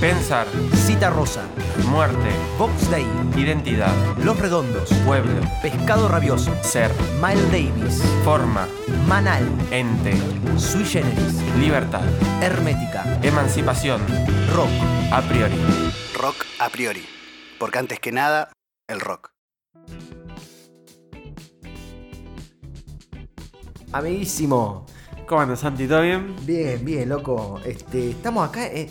Pensar, Cita Rosa, muerte, Box Day, identidad, Los Redondos, pueblo, Pescado Rabioso, ser, Miles Davis, forma, Manal, ente, Sui Generis, libertad, Hermética, emancipación, Rock. a priori. Rock a priori. Porque antes que nada, el rock. Amiguísimo. ¿Cómo andas, Santi? ¿Todo bien? Bien, bien, loco. Este, estamos acá. eh,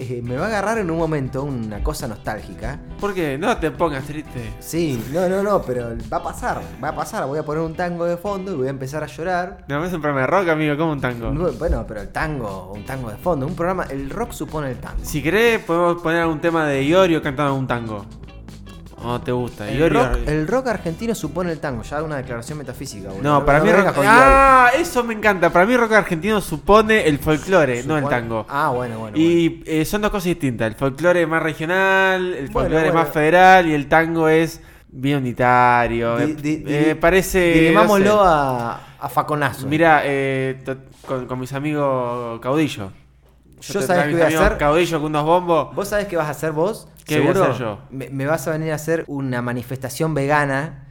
eh, me va a agarrar en un momento una cosa nostálgica. ¿Por qué? No te pongas triste. Sí, no, no, no, pero va a pasar, va a pasar. Voy a poner un tango de fondo y voy a empezar a llorar. No, es un programa de rock, amigo, como un tango. No, Bueno, pero el tango, un tango de fondo, un programa, el rock supone el tango. Si querés, podemos poner algún tema de Iorio cantando un tango. ¿O no te gusta? El rock, el rock argentino supone el tango, ya una declaración metafísica. boludo. No, para mí me rock... Ah, eso me encanta. Para mí rock argentino supone el folclore, no el tango. Ah, bueno, bueno. bueno. Y eh, son dos cosas distintas. El folclore es más regional, el Bueno, folclore es más federal y el tango es bien unitario. Di- Eh, di- di- eh, parece. No sé. a, a faconazo. Mira, eh, con, con mis amigos caudillo. Yo traigo qué voy a hacer. Caudillo con unos bombos. ¿Vos sabés qué vas a hacer vos? ¿Qué voy a ¿Seguro? hacer yo? Me, me vas a venir a hacer una manifestación vegana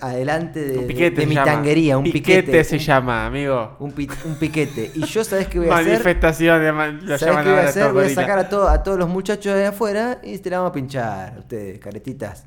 adelante de, Un piquete de- de se mi llama. tanguería, un piquete. se un, llama, amigo. Un, pi- un piquete. Y yo sabés qué voy a hacer. Manifestación, de man- lo ¿Sabés llaman qué voy a? Voy a sacar a, to- a todos los muchachos de afuera y te la vamos a pinchar. Ustedes, caretitas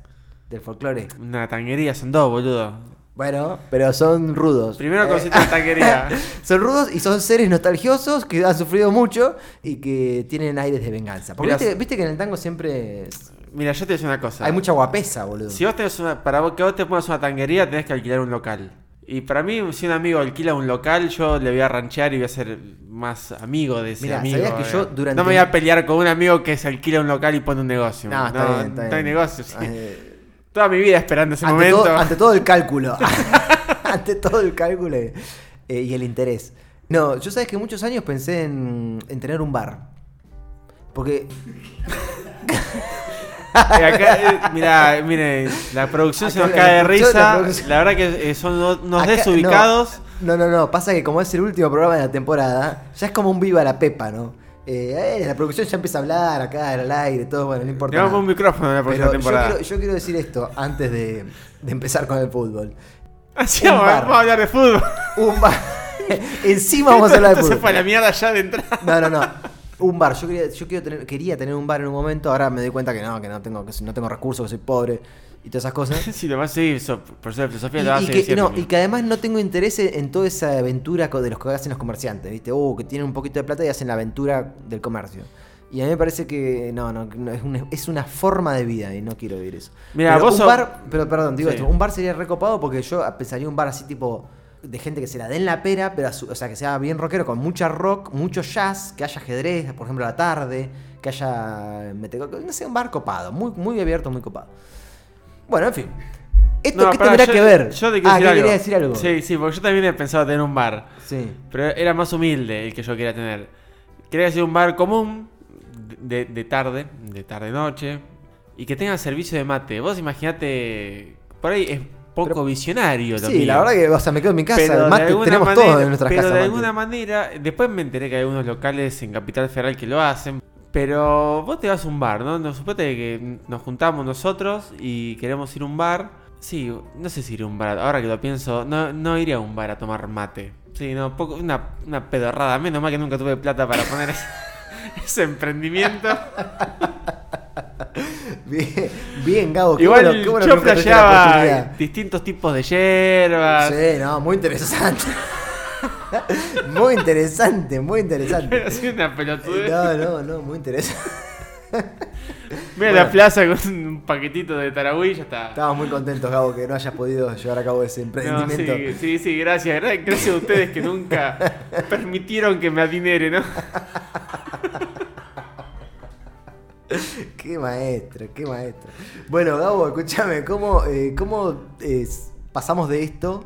del folclore. Una tanguería, son dos, boludo. Bueno, pero son rudos. Primero Eh, consiste en tanguería. son rudos y son seres nostalgiosos que han sufrido mucho y que tienen aires de venganza. Porque Mirá, viste, viste que en el tango siempre es- Mira, yo te voy una cosa. hay mucha guapesa, boludo. Si vos tenés una, para vos- que vos te pongas una tanguería, tenés que alquilar un local. Y para mí, si un amigo alquila un local, yo le voy a ranchear y voy a ser más amigo de ese Mirá, amigo. ¿sabías que eh. yo durante- No me voy a pelear con un amigo que se alquila un local y pone un negocio. No, está bien, está no bien. hay negocio. sí. Eh, Toda mi vida esperando ese ante, momento. todo, ante todo el cálculo. ante todo el cálculo eh, y el interés. No, yo sabes que muchos años pensé en, en tener un bar. Porque Eh, acá, eh, mirá, mire, la producción se nos la cae de la risa. La, verdad que son unos unos acá- desubicados. No, no, no, pasa que como es el último programa de la temporada, ya es como un viva la pepa, ¿no? Eh, eh, la producción ya empieza a hablar acá al aire, todo, bueno, no importa. Llevamos un micrófono en la próxima Pero yo temporada. quiero, yo quiero decir esto antes de, de empezar con el fútbol. Así vamos, bar. vamos a hablar de fútbol. Un bar. Encima vamos a hablar de Esto se fútbol. fue a la mierda ya de entrada. No, no, no. Un bar. Yo quería, yo quiero tener, quería tener un bar en un momento. Ahora me doy cuenta que no, que no tengo, que no tengo recursos, que soy pobre y todas esas cosas. Sí, lo so- por ser filosofía, Y, lo y que, siempre, no, y que además no tengo interés en toda esa aventura de los que hacen los comerciantes, ¿viste? Uh, que tienen un poquito de plata y hacen la aventura del comercio. Y a mí me parece que no, no, no, es, una, es una forma de vida y no quiero vivir eso. Mira, pero vos un sos- bar, pero perdón, digo Sí. esto, un bar sería recopado porque yo pensaría un bar así tipo de gente que se la den la pera, pero su- o sea, que sea bien rockero, con mucha rock, mucho jazz, que haya ajedrez, por ejemplo, a la tarde, que haya mete- no sé, un bar copado, muy, muy abierto, muy copado. Bueno, en fin. ¿Esto No, qué pará, tendrá yo- que ver? Yo te quiero ah, decir ¿qué algo. quería decir algo? Sí, sí, porque yo también he pensado tener un bar. Sí. Pero era más humilde el que yo quería tener. Quería hacer un bar común, de, de tarde, de tarde-noche, y que tenga servicio de mate. Vos imaginate, por ahí es poco Pero- visionario lo Sí, mío. la verdad que, o sea, me quedo en mi casa. Pero mate, tenemos manera- todo en nuestras pero casas. de mate. alguna manera, después me enteré que hay unos locales en Capital Federal que lo hacen. Pero vos te vas a un bar, ¿no? Nos suponete que nos juntamos nosotros y queremos ir a un bar. Sí, no sé si ir a un bar. Ahora que lo pienso, no, no iría a un bar a tomar mate. Sí, no, poco, una, una pedorrada. Menos mal que nunca tuve plata para poner ese, ese emprendimiento. Bien, bien, Gabo. qué Igual bueno- qué bueno que yo oportunidad. distintos tipos de hierbas. Sí, no, muy interesante. muy interesante, muy interesante. Pero una pelotudez. No, no, no, muy interesante. Mira Bueno. la plaza con un paquetito de Taragüí y ya está. Estamos muy contentos, Gabo, que no hayas podido llevar a cabo ese No, emprendimiento. sí, sí, sí, gracias. gra- Gracias a ustedes que nunca permitieron que me adinere, ¿no? Qué maestro, qué maestro. Bueno, Gabo, escúchame, ¿cómo, eh, cómo eh, pasamos de esto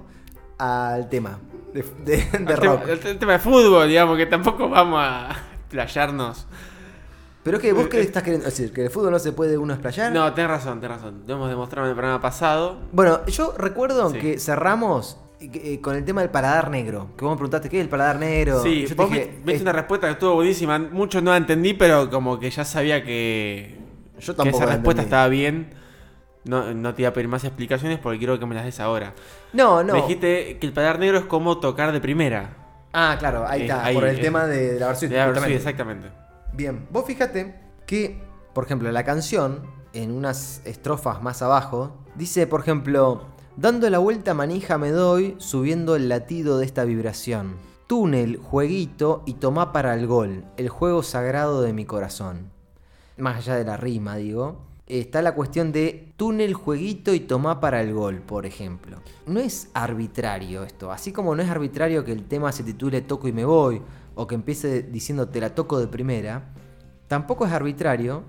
al tema de, de- de El tema, rock? el tema de fútbol, digamos, que tampoco vamos a playarnos. Pero es que vos qué estás queriendo decir, que el fútbol no se puede uno explayar. No, tenés razón, tenés razón. Lo hemos demostrado en el programa pasado. Bueno, yo recuerdo Sí. que cerramos eh, con el tema del paladar negro. Que vos me preguntaste, ¿qué es el paladar negro? Sí, Yo vos dije, me- es- una respuesta que estuvo buenísima. Mucho no la entendí, pero como que ya sabía que, Yo que tampoco esa respuesta entendí. estaba bien. No, no te iba a pedir más explicaciones porque quiero que me las des ahora. No, no. Me dijiste que el paladar negro es como tocar de primera. Ah, claro, ahí Eh, está. ahí, por el eh, tema de, de la versión. De la- justamente. exactamente. Bien, vos fíjate que, por ejemplo, la canción, en unas estrofas más abajo, dice, por ejemplo, dando la vuelta manija me doy, subiendo el latido de esta vibración. Túnel, jueguito y tomá para el gol, el juego sagrado de mi corazón. Más allá de la rima, digo, está la cuestión de túnel, jueguito y tomá para el gol, por ejemplo. No es arbitrario esto, así como no es arbitrario que el tema se titule Toco y me voy, o que empiece diciendo te la toco de primera, tampoco es arbitrario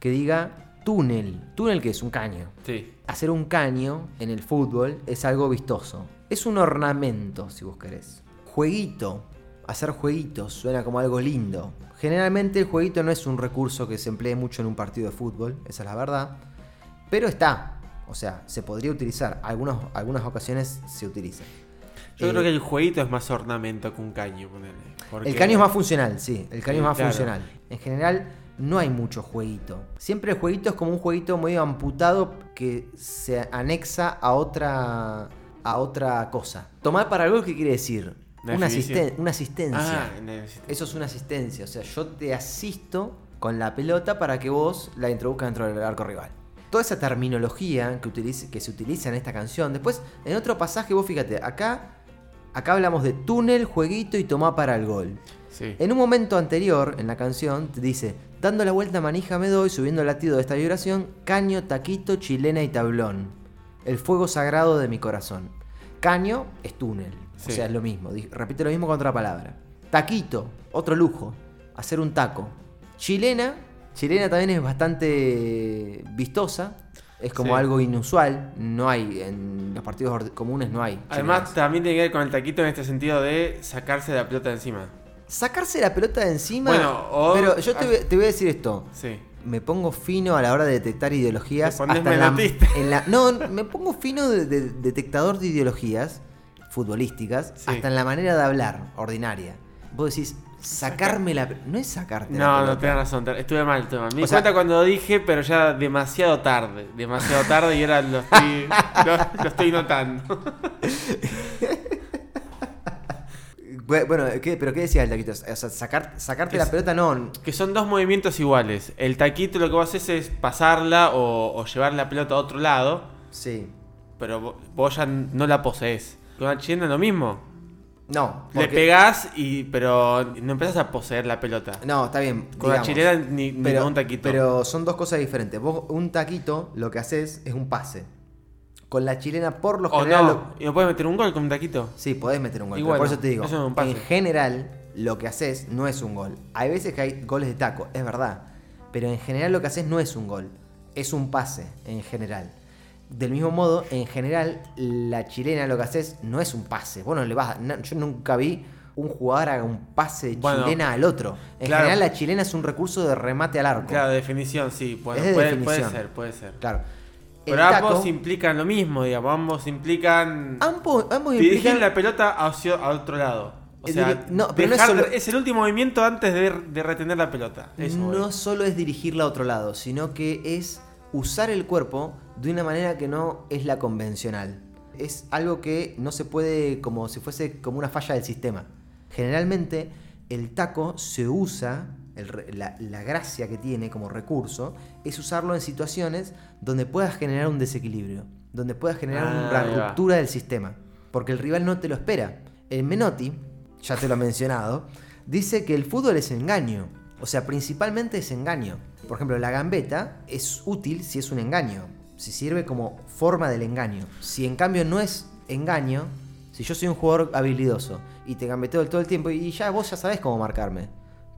que diga túnel. Túnel que es un caño. Sí. Hacer un caño en el fútbol es algo vistoso. Es un ornamento, si vos querés. Jueguito. Hacer jueguitos suena como algo lindo. Generalmente el jueguito no es un recurso que se emplee mucho en un partido de fútbol, esa es la verdad. Pero está. O sea, se podría utilizar. Algunas, algunas ocasiones se utiliza. Yo Eh, creo que el jueguito es más ornamento que un caño, ponele. Porque- El caño es más funcional, sí. El caño es más claro. funcional. En general, no hay mucho jueguito. Siempre el jueguito es como un jueguito medio amputado que se anexa a otra, a otra cosa. Tomar para el gol, ¿qué quiere decir? Una asisten- una asistencia. Ah, Eso es una asistencia. O sea, yo te asisto con la pelota para que vos la introduzcas dentro del arco rival. Toda esa terminología que, que se utiliza en esta canción. Después, en otro pasaje, vos fíjate, acá, acá hablamos de túnel, jueguito y tomá para el gol. Sí. En un momento anterior en la canción te dice, dando la vuelta manija me doy, subiendo el latido de esta vibración, caño, taquito, chilena y tablón. El fuego sagrado de mi corazón. Caño es túnel, Sí. o sea, es lo mismo. Repite lo mismo con otra palabra. Taquito, otro lujo, hacer un taco. Chilena, chilena también es bastante vistosa. Es como Sí. algo inusual, no hay, en los partidos comunes no hay. Además, chilenas. también tiene que ver con el taquito en este sentido de sacarse la pelota de encima. Sacarse la pelota de encima. Bueno, o- pero yo te, voy- te voy a decir esto. Sí. Me pongo fino a la hora de detectar ideologías. Te hasta en la, menotista. en la- no, me pongo fino de, de- detectador de ideologías futbolísticas Sí. hasta en la manera de hablar ordinaria. Vos decís, sacarme la. No es sacarte la No, no, pelota. tenés razón. Estuve mal, estuve mal. Me di sea- cuenta cuando lo dije, pero ya demasiado tarde. Demasiado tarde y ahora lo estoy, lo, lo estoy notando. Bu- Bueno, ¿qué- ¿pero qué decía el taquito? O sea, sacar- sacarte la pelota no. Que son dos movimientos iguales. El taquito lo que vos haces es pasarla o, o llevar la pelota a otro lado, Sí. pero vo- vos ya no la posees. Con la chilena es lo mismo. No. Le pegás, y, pero no empezás a poseer la pelota. No, está bien. Con la chilena ni, ni pero, con un taquito. Pero son dos cosas diferentes. Vos, un taquito, lo que haces es un pase. Con la chilena, por lo o general. no, lo- y no puedes meter un gol con un taquito. Sí, podés meter un gol. Pero por bueno, eso te digo. eso es un pase. En general, lo que haces no es un gol. Hay veces que hay goles de taco, es verdad. Pero en general lo que haces no es un gol. Es un pase, en general. Del mismo modo, en general, la chilena lo que haces no es un pase. Vos no le vas. no- yo nunca vi un jugador haga un pase de Bueno, chilena al otro. En claro. general, la chilena es un recurso de remate al arco. Claro, definición, sí. Bueno, de puede, definición. puede ser, puede ser. Claro. Pero ambos implican lo mismo, digamos. Ambos implican ambos, ambos dirigir implican. la pelota hacia a otro lado. O Eh, sea, diri- no, pero no es dejar- solo- es el último movimiento antes de, de retener la pelota. Eso no solo es dirigirla a otro lado, sino que es usar el cuerpo de una manera que no es la convencional. Es algo que no se puede como si fuese como una falla del sistema. Generalmente el taco se usa, el la, la gracia que tiene como recurso es usarlo en situaciones donde puedas generar un desequilibrio, donde puedas generar Ah, una ruptura del sistema, porque el rival no te lo espera. El Menotti, ya te lo he mencionado, dice que el fútbol es engaño, o sea, principalmente es engaño. Por ejemplo, la gambeta es útil si es un engaño, si sirve como forma del engaño. Si en cambio no es engaño, si yo soy un jugador habilidoso y te gambeteo todo el tiempo y ya vos ya sabés cómo marcarme,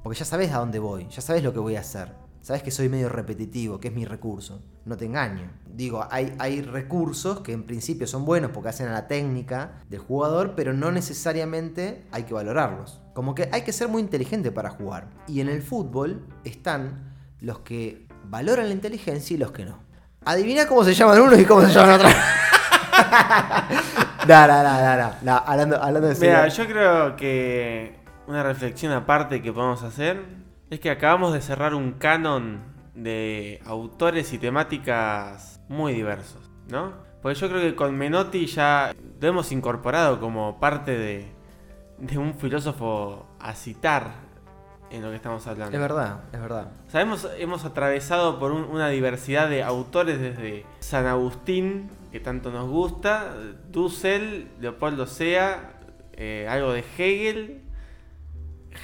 porque ya sabés a dónde voy, ya sabés lo que voy a hacer. Sabes que soy medio repetitivo, que es mi recurso. No te engaño. Digo, hay, hay recursos que en principio son buenos porque hacen a la técnica del jugador, pero no necesariamente hay que valorarlos. Como que hay que ser muy inteligente para jugar. Y en el fútbol están los que valoran la inteligencia y los que no. Adivina cómo se llaman unos y cómo se llaman otros. No, no, no, no, Hablando, hablando de Mira, yo creo que una reflexión aparte que podemos hacer es que acabamos de cerrar un canon de autores y temáticas muy diversos, ¿no? Porque yo creo que con Menotti ya lo hemos incorporado como parte de, de un filósofo a citar en lo que estamos hablando. Es verdad, es verdad. O sea, hemos, hemos atravesado por un- una diversidad de autores desde San Agustín, que tanto nos gusta, Dussel, Leopoldo Sea, eh, algo de Hegel,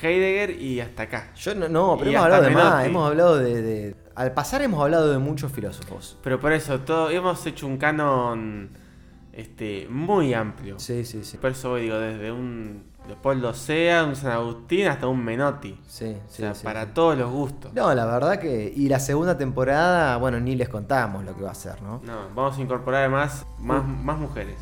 Heidegger y hasta acá. Yo no, no pero Y hemos hablado de más. Hemos hablado de, de- Al pasar hemos hablado de muchos filósofos. Pero por eso, todo, hemos hecho un canon este, muy amplio. Sí, sí, sí. Por eso digo, desde un Leopoldo Sea, un San Agustín, hasta un Menotti. Sí, O sí, sea, sí, para sí. todos los gustos. No, la verdad que. Y la segunda temporada, bueno, ni les contamos lo que va a ser, ¿no? No, vamos a incorporar además más, más mujeres.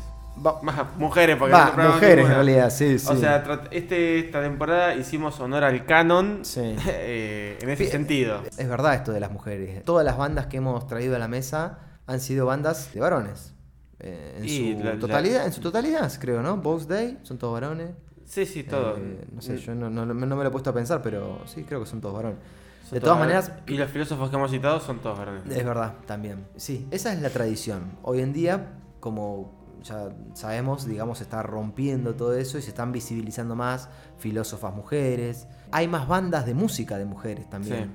Va, Más mujeres, porque va, no mujeres en realidad, sí, sí. O sea, este, esta temporada hicimos honor al canon Sí. eh, en ese sentido. Es verdad esto de las mujeres. Todas las bandas que hemos traído a la mesa han sido bandas de varones. Eh, en, Y su la- la- totalidad, en su totalidad, creo, ¿no? Box Day, son todos varones. Sí, sí, todo. Eh, no sé, yo no, no- no me lo he puesto a pensar, pero sí, creo que son todos varones. Son de todas maneras, Y los filósofos que hemos citado son todos varones. es verdad, también. Sí, esa es la tradición. Hoy en día, como ya sabemos, digamos, se está rompiendo todo eso y se están visibilizando más filósofas mujeres. Hay más bandas de música de mujeres también. Sí.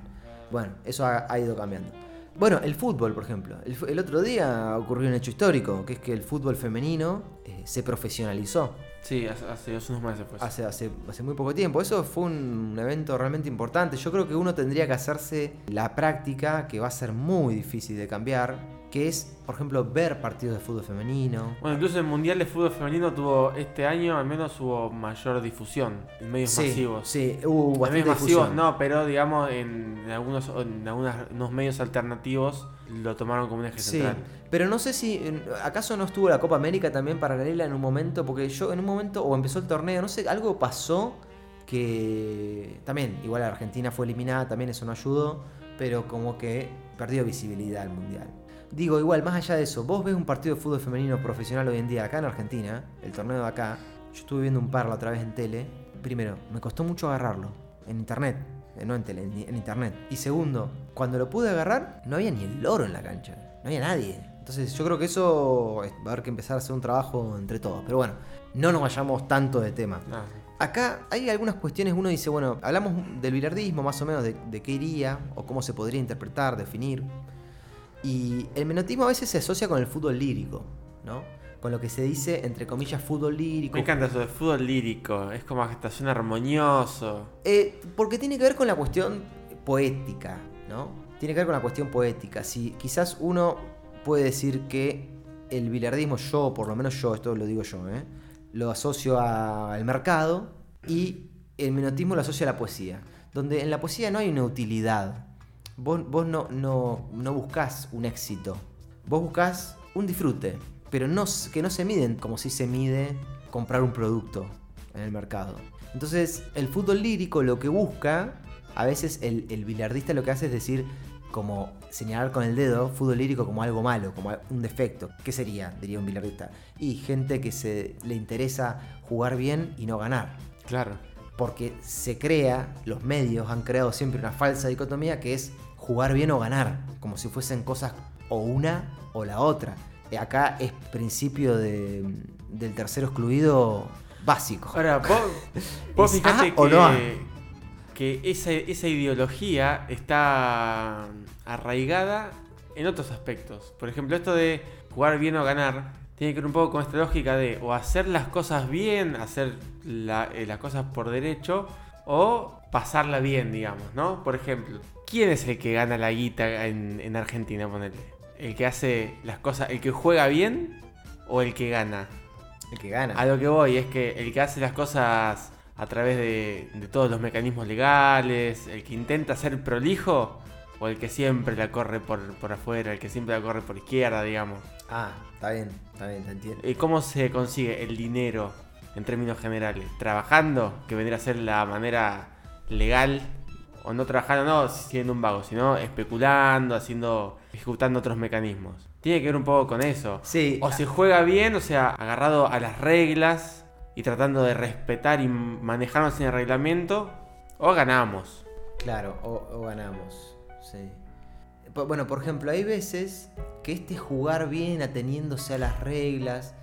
Bueno, eso ha, ha ido cambiando. Bueno, el fútbol, por ejemplo. El, el otro día ocurrió un hecho histórico, que es que el fútbol femenino eh, se profesionalizó Sí, hace, hace unos meses pues. hace, hace, hace muy poco tiempo. Eso fue un evento realmente importante. Yo creo que uno tendría que hacerse la práctica, que va a ser muy difícil de cambiar, que es, por ejemplo, ver partidos de fútbol femenino. Bueno, incluso el Mundial de Fútbol Femenino tuvo, este año al menos hubo mayor difusión en medios sí, masivos. Sí, hubo En bastante medios masivos no, pero digamos en, en algunos en algunas, unos medios alternativos lo tomaron como un eje Sí, central. pero no sé si. en- ¿Acaso no estuvo la Copa América también paralela en un momento? Porque yo en un momento, o empezó el torneo, no sé, algo pasó que. También, igual Argentina fue eliminada, también eso no ayudó, pero como que perdió visibilidad el mundial. Digo, igual, más allá de eso, vos ves un partido de fútbol femenino profesional hoy en día acá en Argentina, el torneo de acá. Yo estuve viendo un par la otra vez en tele. Primero, me costó mucho agarrarlo en internet. eh, No en tele, en, en internet. Y segundo, cuando lo pude agarrar, no había ni el loro en la cancha. No había nadie. Entonces yo creo que eso es- va a haber que empezar a hacer un trabajo entre todos. Pero bueno, no nos vayamos tanto de tema. Ah, Acá hay algunas cuestiones, uno dice, bueno, hablamos del bilardismo más o menos, de, de qué iría o cómo se podría interpretar, definir. Y el menotismo a veces se asocia con el fútbol lírico, ¿no? Con lo que se dice, entre comillas, fútbol lírico. me encanta eso de fútbol lírico, es como está suena armonioso. Eh, porque tiene que ver con la cuestión poética, ¿no? Tiene que ver con la cuestión poética. Si quizás uno puede decir que el bilardismo, yo, por lo menos yo, esto lo digo yo, ¿eh? lo asocio al mercado y el menotismo lo asocio a la poesía. Donde en la poesía no hay una utilidad. Vos, vos no, no, no buscás un éxito. Vos buscás un disfrute. Pero no, que no se miden como si se mide comprar un producto en el mercado. Entonces, el fútbol lírico lo que busca, a veces el, el bilardista lo que hace es decir, como señalar con el dedo fútbol lírico como algo malo, como un defecto. ¿Qué sería? Diría un bilardista. Y gente que se le interesa jugar bien y no ganar. Claro. Porque se crea, los medios han creado siempre una falsa dicotomía que es jugar bien o ganar, como si fuesen cosas o una o la otra. Y acá es principio de- del tercero excluido básico. Ahora, vos, vos ¿Es fijate no que, que esa, esa ideología está arraigada en otros aspectos. Por ejemplo, esto de jugar bien o ganar tiene que ver un poco con esta lógica de o hacer las cosas bien, hacer la- eh, las cosas por derecho, o pasarla bien, digamos, ¿no? Por ejemplo, ¿quién es el que gana la guita en, en Argentina, ponele? ¿El que hace las cosas, el que juega bien o el que gana? El que gana. A lo que voy es que el que hace las cosas a través de, de todos los mecanismos legales, el que intenta ser prolijo, o el que siempre la corre por, por afuera, el que siempre la corre por izquierda, digamos. Ah, está bien, está bien, te entiendo. ¿Y cómo se consigue el dinero en términos generales? ¿Trabajando? Que vendría a ser la manera legal. O no trabajando, no siendo un vago, sino especulando, haciendo, ejecutando otros mecanismos. Tiene que ver un poco con eso. Sí. O se juega bien, o sea, agarrado a las reglas y tratando de respetar y manejarnos en el reglamento, o ganamos. Claro, o, o ganamos. Sí. Bueno, por ejemplo, hay veces que este jugar bien ateniéndose a las reglas,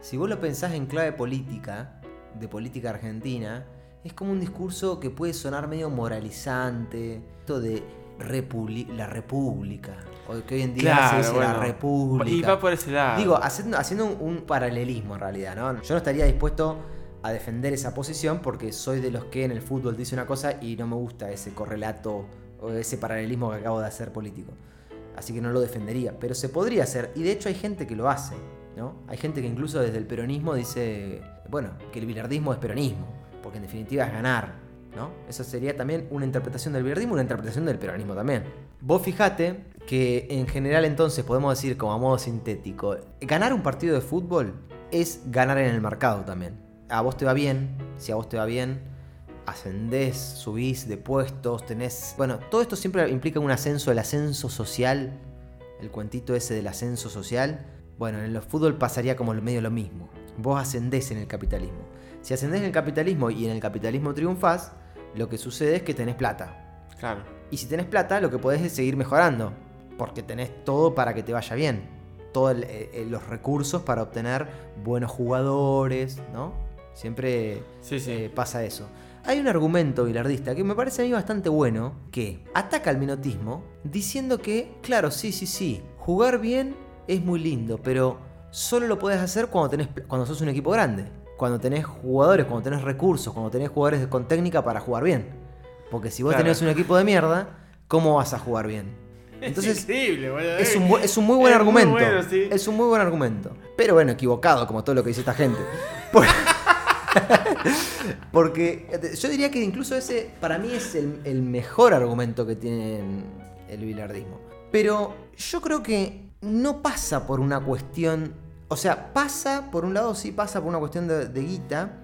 si vos lo pensás en clave política, de política argentina, es como un discurso que puede sonar medio moralizante, esto de republi- la república, o que hoy en día se dice la república. Y va por ese lado. Digo, haciendo, haciendo un, un paralelismo en realidad, ¿no? Yo no estaría dispuesto a defender esa posición porque soy de los que en el fútbol dice una cosa y no me gusta ese correlato o ese paralelismo que acabo de hacer político. Así que no lo defendería, pero se podría hacer y de hecho hay gente que lo hace, ¿no? Hay gente que incluso desde el peronismo dice, bueno, que el bilardismo es peronismo, porque en definitiva es ganar, ¿no? Eso sería también una interpretación del bilardismo, una interpretación del peronismo también. Vos fijate que en general entonces podemos decir como a modo sintético, ganar un partido de fútbol es ganar en el mercado también. A vos te va bien, si a vos te va bien, ascendés, subís de puestos, tenés... Bueno, todo esto siempre implica un ascenso, el ascenso social, el cuentito ese del ascenso social. Bueno, en el fútbol pasaría como medio lo mismo. Vos ascendés en el capitalismo. Si ascendés en el capitalismo y en el capitalismo triunfás, lo que sucede es que tenés plata. Claro. Y si tenés plata, lo que podés es seguir mejorando. Porque tenés todo para que te vaya bien. Todos los recursos para obtener buenos jugadores, ¿no? Siempre Sí, sí. eh, pasa eso. Hay un argumento bilardista que me parece a mí bastante bueno, que ataca al minotismo diciendo que, claro, sí, sí, sí, jugar bien es muy lindo, pero solo lo puedes hacer cuando, tenés, cuando sos un equipo grande. Cuando tenés jugadores, cuando tenés recursos, cuando tenés jugadores con técnica para jugar bien. Porque si vos Claro. tenés un equipo de mierda, ¿cómo vas a jugar bien? Entonces, es es un, bu- es un muy buen Es muy argumento. bueno, sí. Es un muy buen argumento. Pero bueno, equivocado, como todo lo que dice esta gente. Por- Porque eh, yo diría que incluso ese, para mí, es el, el mejor argumento que tiene el bilardismo. Pero yo creo que no pasa por una cuestión. O sea, pasa, por un lado, sí pasa por una cuestión de, de guita,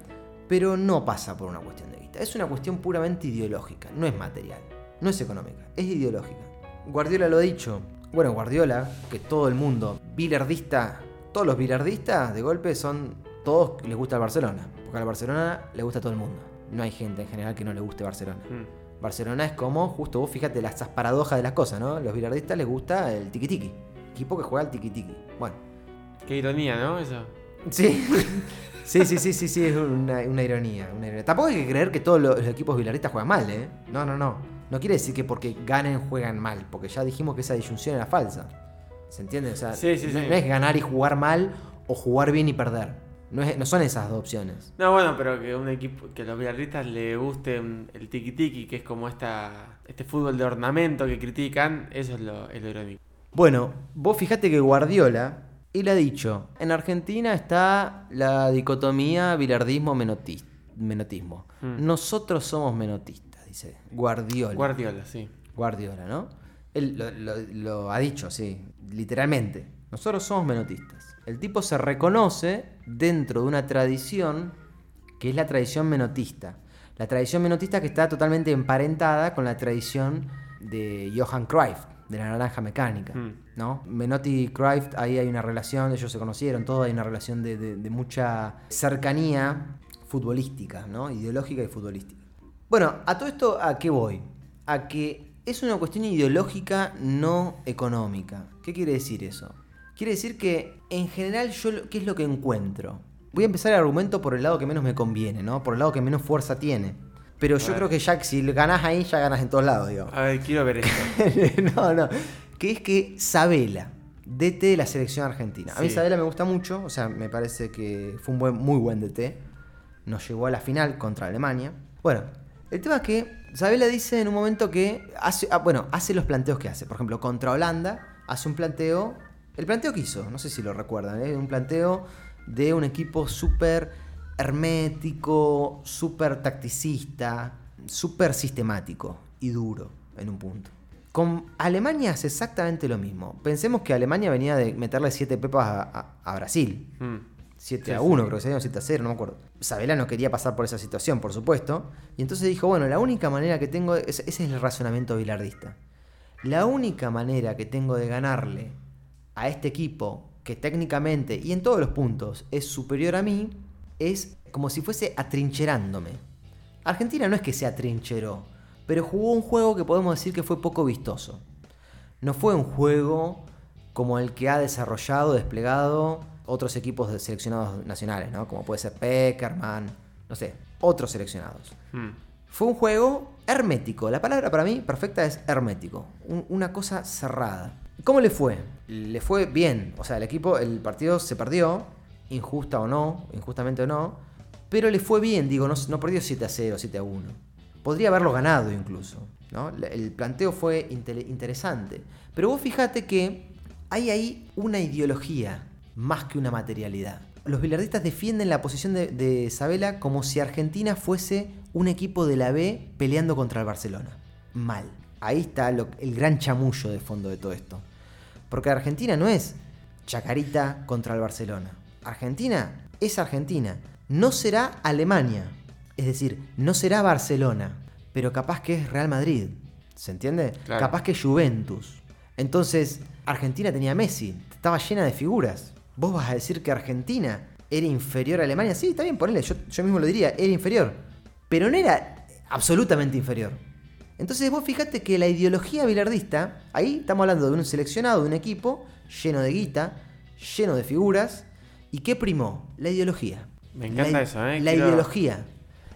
pero no pasa por una cuestión de guita. Es una cuestión puramente ideológica, no es material, no es económica, es ideológica. Guardiola lo ha dicho. Bueno, Guardiola, que todo el mundo, bilardista, todos los bilardistas de golpe son, todos les gusta el Barcelona. Porque al Barcelona le gusta a todo el mundo. No hay gente en general que no le guste Barcelona. Mm. Barcelona es como, justo vos fíjate las paradojas de las cosas, ¿no? Los bilardistas les gusta el tiki tiki. Equipo que juega al tiki tiki. Bueno. Qué ironía, ¿no? Eso. Sí. Sí, sí, sí, sí, sí, es una, una ironía, una ironía. Tampoco hay que creer que todos los, los equipos bilardistas juegan mal, ¿eh? No, no, no. No quiere decir que porque ganen juegan mal, porque ya dijimos que esa disyunción era falsa. ¿Se entiende? O sea, Sí, sí, no, sí. no es ganar y jugar mal o jugar bien y perder. No, es- no son esas dos opciones. No, bueno, pero que un equipo, que a los bilardistas le guste el tiki tiki, que es como esta, este fútbol de ornamento que critican, eso es lo, es lo irónico. Bueno, vos fijate que Guardiola, él ha dicho, en Argentina está la dicotomía bilardismo-menotismo. Hmm. Nosotros somos menotistas, dice Guardiola. Guardiola, sí. Guardiola, ¿no? Él lo, lo- lo ha dicho, sí, literalmente. Nosotros somos menotistas. El tipo se reconoce dentro de una tradición que es la tradición menotista. La tradición menotista que está totalmente emparentada con la tradición de Johan Cruyff, de la naranja mecánica. Mm. ¿no? Menotti y Cruyff, ahí hay una relación, ellos se conocieron, todo hay una relación de, de- de mucha cercanía futbolística, ¿no? Ideológica y futbolística. Bueno, a todo esto, ¿a qué voy? A que es una cuestión ideológica no económica. ¿Qué quiere decir eso? Quiere decir que en general yo, ¿qué es lo que encuentro? Voy a empezar el argumento por el lado que menos me conviene, ¿no? Por el lado que menos fuerza tiene. Pero yo creo que ya si ganás ahí, ya ganas en todos lados, digo. A ver, quiero ver esto. no, no. Que es que Sabela, DT de la selección argentina. A mí Sí. Sabela me gusta mucho, o sea, me parece que fue un buen, muy buen DT. Nos llevó a la final contra Alemania. Bueno, el tema es que Sabela dice en un momento que hace, ah, bueno, hace los planteos que hace. Por ejemplo, contra Holanda hace un planteo, el planteo que hizo, no sé si lo recuerdan, ¿eh? un planteo de un equipo súper hermético, súper tacticista, súper sistemático y duro en un punto. Con Alemania es exactamente lo mismo. Pensemos que Alemania venía de meterle 7 pepas a, a- a Brasil. Mm. 7 Sí, a sí. 1, creo que se dieron 7 a 0, no me acuerdo. Sabela no quería pasar por esa situación, por supuesto. Y entonces dijo, bueno, la única manera que tengo, ese ese es el razonamiento bilardista. La única manera que tengo de ganarle a este equipo que técnicamente y en todos los puntos es superior a mí, es como si fuese atrincherándome. Argentina no es que se atrincheró, pero jugó un juego que podemos decir que fue poco vistoso. No fue un juego como el que ha desarrollado, desplegado otros equipos de seleccionados nacionales, ¿no? Como puede ser Peckerman, no sé, otros seleccionados. Hmm. Fue un juego hermético. La palabra para mí perfecta es hermético. Un- una cosa cerrada. ¿Cómo le fue? Le fue bien. O sea, el equipo, el partido se perdió, injusta o no, injustamente o no, pero le fue bien, digo, no, no perdió 7 a 0, 7 a 1. Podría haberlo ganado incluso. ¿no? El planteo fue inte- interesante. Pero vos fijate que hay ahí una ideología más que una materialidad. Los bilardistas defienden la posición de, de Sabela como si Argentina fuese un equipo de la B peleando contra el Barcelona. Mal. Ahí está el gran chamullo de fondo de todo esto. Porque Argentina no es Chacarita contra el Barcelona. Argentina es Argentina. No será Alemania. Es decir, no será Barcelona. Pero capaz que es Real Madrid. ¿Se entiende? Claro. Capaz que es Juventus. Entonces, Argentina tenía Messi. Estaba llena de figuras. ¿Vos vas a decir que Argentina era inferior a Alemania? Sí, está bien, ponele. Yo, yo mismo lo diría, era inferior. Pero no era absolutamente inferior. Entonces vos fíjate que la ideología bilardista, ahí estamos hablando de un seleccionado, de un equipo lleno de guita, lleno de figuras. ¿Y qué primó? La ideología. Me encanta La- eso, ¿eh? La Quiero- ideología.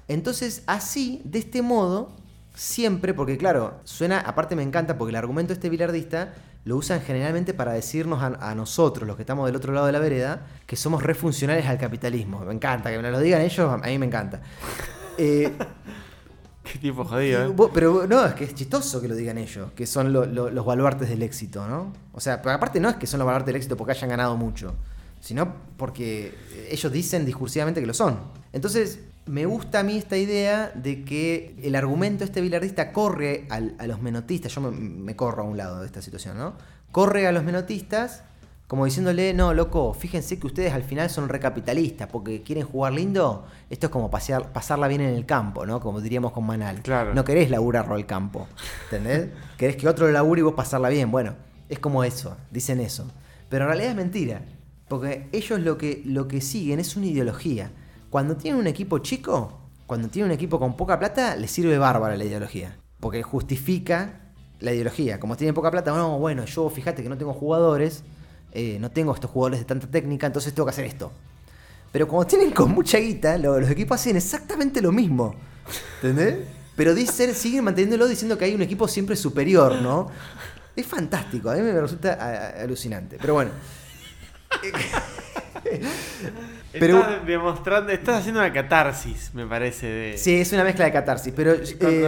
Entonces, así, de este modo, siempre, porque claro, suena, aparte me encanta, porque el argumento de este bilardista lo usan generalmente para decirnos a, a nosotros, los que estamos del otro lado de la vereda, que somos refuncionales al capitalismo. Me encanta, que me lo digan ellos, a mí me encanta. Eh, Qué tipo jodido, ¿eh? Vos- Pero no, es que es chistoso que lo digan ellos, que son lo- lo- los baluartes del éxito, ¿no? O sea, pero aparte no es que son los baluartes del éxito porque hayan ganado mucho, sino porque ellos dicen discursivamente que lo son. Entonces, me gusta a mí esta idea de que el argumento este bilardista corre al- a los menotistas, yo me, me corro a un lado de esta situación, ¿no? Corre a los menotistas como diciéndole, no, loco, fíjense que ustedes al final son recapitalistas porque quieren jugar lindo. Esto es como pasear, pasarla bien en el campo, ¿no? Como diríamos con Manal. Claro. No querés laburarlo al campo, ¿entendés? querés que otro labure y vos pasarla bien. Bueno, es como eso, dicen eso. Pero en realidad es mentira, porque ellos lo que, lo que siguen es una ideología. Cuando tienen un equipo chico, cuando tienen un equipo con poca plata, les sirve bárbara la ideología. Porque justifica la ideología. Como tienen poca plata, no, bueno, yo fíjate que no tengo jugadores, eh, no tengo estos jugadores de tanta técnica, entonces tengo que hacer esto. Pero cuando tienen con mucha guita, lo- los equipos hacen exactamente lo mismo. ¿Entendés? Pero dicen, siguen manteniéndolo diciendo que hay un equipo siempre superior, ¿no? Es fantástico, a mí me resulta alucinante. Pero bueno. Pero- Estás demostrando, estás haciendo una catarsis, me parece, de Sí, es una mezcla de catarsis, pero... eh.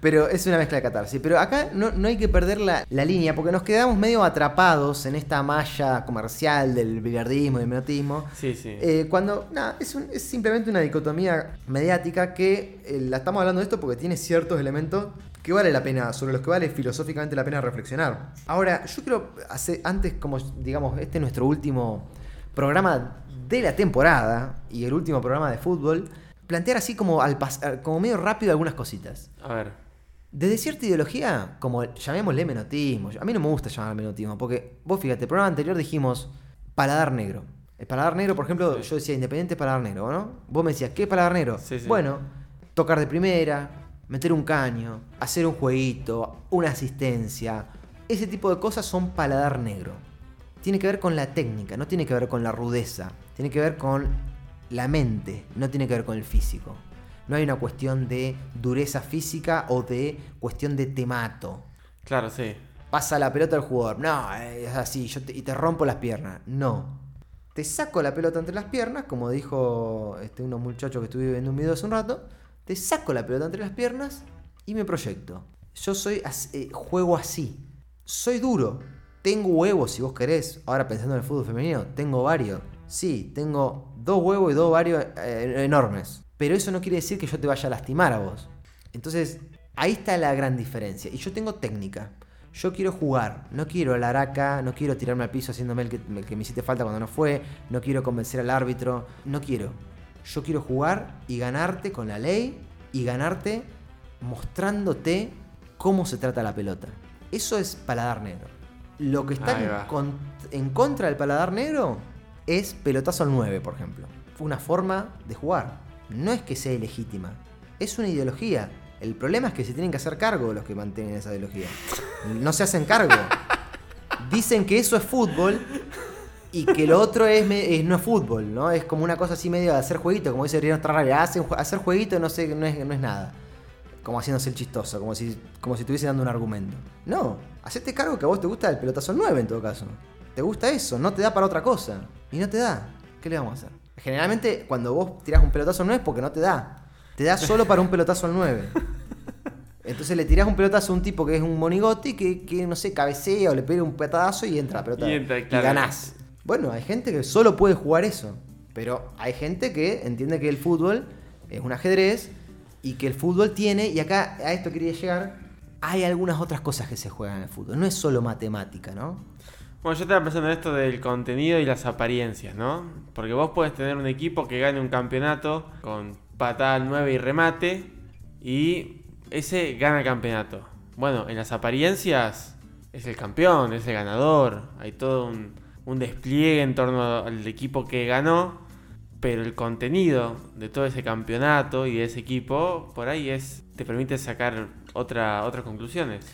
Pero es una mezcla de catarsis. Pero acá no, no hay que perder la, la línea porque nos quedamos medio atrapados en esta malla comercial del billardismo y del menotismo. Sí, sí. Eh, cuando, nada, es, un- es simplemente una dicotomía mediática que eh, la estamos hablando de esto porque tiene ciertos elementos que vale la pena, sobre los que vale filosóficamente la pena reflexionar. Ahora, yo quiero hacer, antes, como digamos, este es nuestro último programa de la temporada y el último programa de fútbol, plantear así como al pasar, como medio rápido algunas cositas. A ver. Desde cierta ideología, como llamémosle menotismo, a mí no me gusta llamar menotismo, porque vos fíjate, el programa anterior dijimos paladar negro. El paladar negro, por ejemplo, Sí. yo decía independiente paladar negro, ¿no? Vos me decías, ¿qué es paladar negro? Sí, sí. Bueno, tocar de primera, meter un caño, hacer un jueguito, una asistencia. Ese tipo de cosas son paladar negro. Tiene que ver con la técnica, no tiene que ver con la rudeza, tiene que ver con la mente, no tiene que ver con el físico. No hay una cuestión de dureza física o de cuestión de te mato. Claro, sí. Pasa la pelota al jugador. No, es así, yo te- y te rompo las piernas. No. Te saco la pelota entre las piernas, como dijo este, unos muchachos que estuve viendo un video hace un rato. Te saco la pelota entre las piernas y me proyecto. Yo soy eh, juego así. Soy duro. Tengo huevos, si vos querés. Ahora pensando en el fútbol femenino, tengo varios. Sí, tengo dos huevos y dos varios eh, enormes. Pero eso no quiere decir que yo te vaya a lastimar a vos. Entonces, ahí está la gran diferencia. Y yo tengo técnica. Yo quiero jugar, no quiero la araca, no quiero tirarme al piso haciéndome el que, el que me hiciste falta cuando no fue, no quiero convencer al árbitro, no quiero. Yo quiero jugar y ganarte con la ley y ganarte mostrándote cómo se trata la pelota. Eso es paladar negro. Lo que está con- en contra del paladar negro es pelotazo al 9, por ejemplo. Fue una forma de jugar. No es que sea ilegítima, es una ideología. El problema es que se tienen que hacer cargo los que mantienen esa ideología. No se hacen cargo. Dicen que eso es fútbol y que lo otro es, no es fútbol, ¿no? Es como una cosa así medio de hacer jueguito, como dice hacen jue- hacer jueguito no sé, no es, no es nada. Como haciéndose el chistoso, como si, como si estuviese dando un argumento. No, hacete cargo que a vos te gusta el pelotazo al 9 en todo caso. Te gusta eso, no te da para otra cosa. Y no te da. ¿Qué le vamos a hacer? Generalmente cuando vos tirás un pelotazo al 9 es porque no te da. Te da solo para un pelotazo al 9. Entonces le tirás un pelotazo a un tipo que es un monigote que, que, no sé, cabecea o le pega un petazo y entra la pelota. Y entra, y claro. ganás. Bueno, hay gente que solo puede jugar eso. Pero hay gente que entiende que el fútbol es un ajedrez y que el fútbol tiene, y acá a esto quería llegar, hay algunas otras cosas que se juegan en el fútbol. No es solo matemática, ¿no? Bueno, yo estaba pensando en esto del contenido y las apariencias, ¿no? Porque vos puedes tener un equipo que gane un campeonato con patada al 9 y remate y ese gana el campeonato. Bueno, en las apariencias es el campeón, es el ganador, hay todo un, un despliegue en torno al equipo que ganó, pero el contenido de todo ese campeonato y de ese equipo por ahí es te permite sacar otra, otras conclusiones.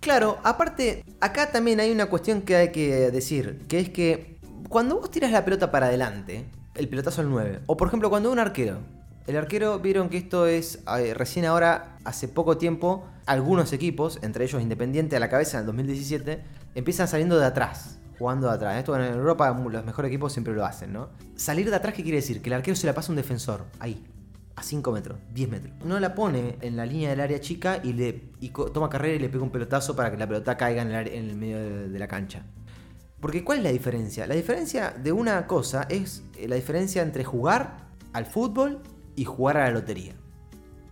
Claro, aparte, acá también hay una cuestión que hay que decir, que es que cuando vos tiras la pelota para adelante, el pelotazo al 9, o por ejemplo cuando un arquero, el arquero vieron que esto es eh, recién ahora, hace poco tiempo, algunos equipos, entre ellos Independiente a la cabeza en el 2017, empiezan saliendo de atrás, jugando de atrás. Esto en Europa los mejores equipos siempre lo hacen, ¿no? Salir de atrás, ¿qué quiere decir? Que el arquero se la pasa a un defensor, ahí, a 5 metros, 10 metros. No la pone en la línea del área chica y, le, y toma carrera y le pega un pelotazo para que la pelota caiga en el, área- en el medio de, de la cancha. Porque ¿cuál es la diferencia? La diferencia de una cosa es eh, la diferencia entre jugar al fútbol y jugar a la lotería.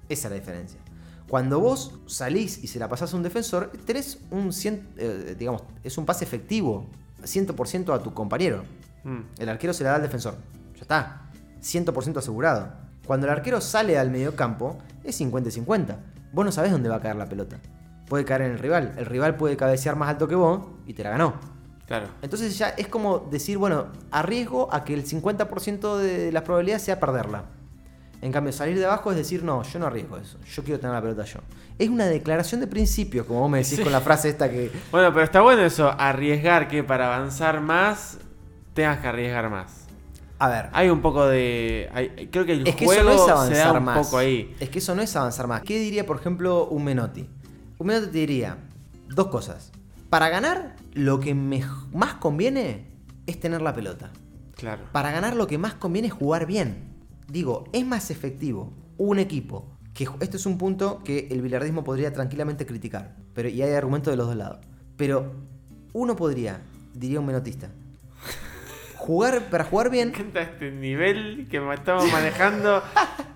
Esa es la diferencia. Cuando vos salís y se la pasás a un defensor, tenés un cien- eh, digamos, es un pase efectivo, 100% a tu compañero. Mm. El arquero se la da al defensor. Ya está. 100% asegurado. Cuando el arquero sale al mediocampo, es 50-50. Vos no sabés dónde va a caer la pelota. Puede caer en el rival. El rival puede cabecear más alto que vos y te la ganó. Claro. Entonces ya es como decir, bueno, arriesgo a que el 50% de las probabilidades sea perderla. En cambio, salir de abajo es decir, no, yo no arriesgo eso. Yo quiero tener la pelota yo. Es una declaración de principios, como vos me decís Sí. con la frase esta que... Bueno, pero está bueno eso, arriesgar que para avanzar más tengas que arriesgar más. A ver. Hay un poco de. hay- creo que el Es que eso juego no es se da avanzar un más. poco ahí. Es que eso no es avanzar más. ¿Qué diría, por ejemplo, un Menotti? Un Menotti te diría dos cosas. Para ganar, lo que mej- más conviene es tener la pelota. Claro. Para ganar, lo que más conviene es jugar bien. Digo, es más efectivo un equipo. Que esto es un punto que el bilardismo podría tranquilamente criticar. Pero, y hay argumentos de los dos lados. Pero uno podría, diría un menotista, jugar para jugar Me bien. encanta este nivel que me estamos manejando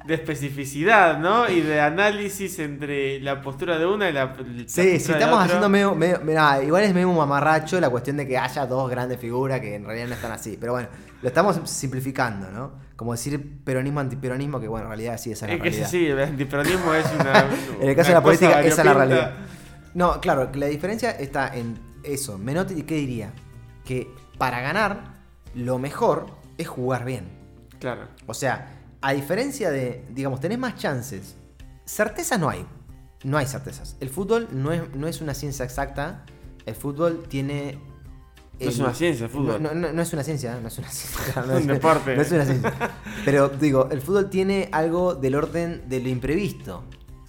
de especificidad, ¿no? Y de análisis entre la postura de una y la, la Sí, si estamos haciendo medio, medio- mirá, igual es medio un mamarracho la cuestión de que haya dos grandes figuras que en realidad no están así. Pero bueno, lo estamos simplificando, ¿no? Como decir peronismo, antiperonismo, que bueno, en realidad sí, esa es la Es que sí, realidad. sí, el antiperonismo es una. En el caso de la política, esa es la realidad. No, claro, la diferencia está en eso. Menotti, ¿qué diría? Que para ganar, lo mejor es jugar bien. Claro. O sea, a diferencia de, digamos, tenés más chances. Certezas no hay. No hay certezas. El fútbol no es, no es una ciencia exacta. El fútbol tiene. No es una ciencia, el fútbol. No, no- no es una ciencia, no es una ciencia. no Un es- deporte. No es una ciencia. Pero digo, el fútbol tiene algo del orden de lo imprevisto.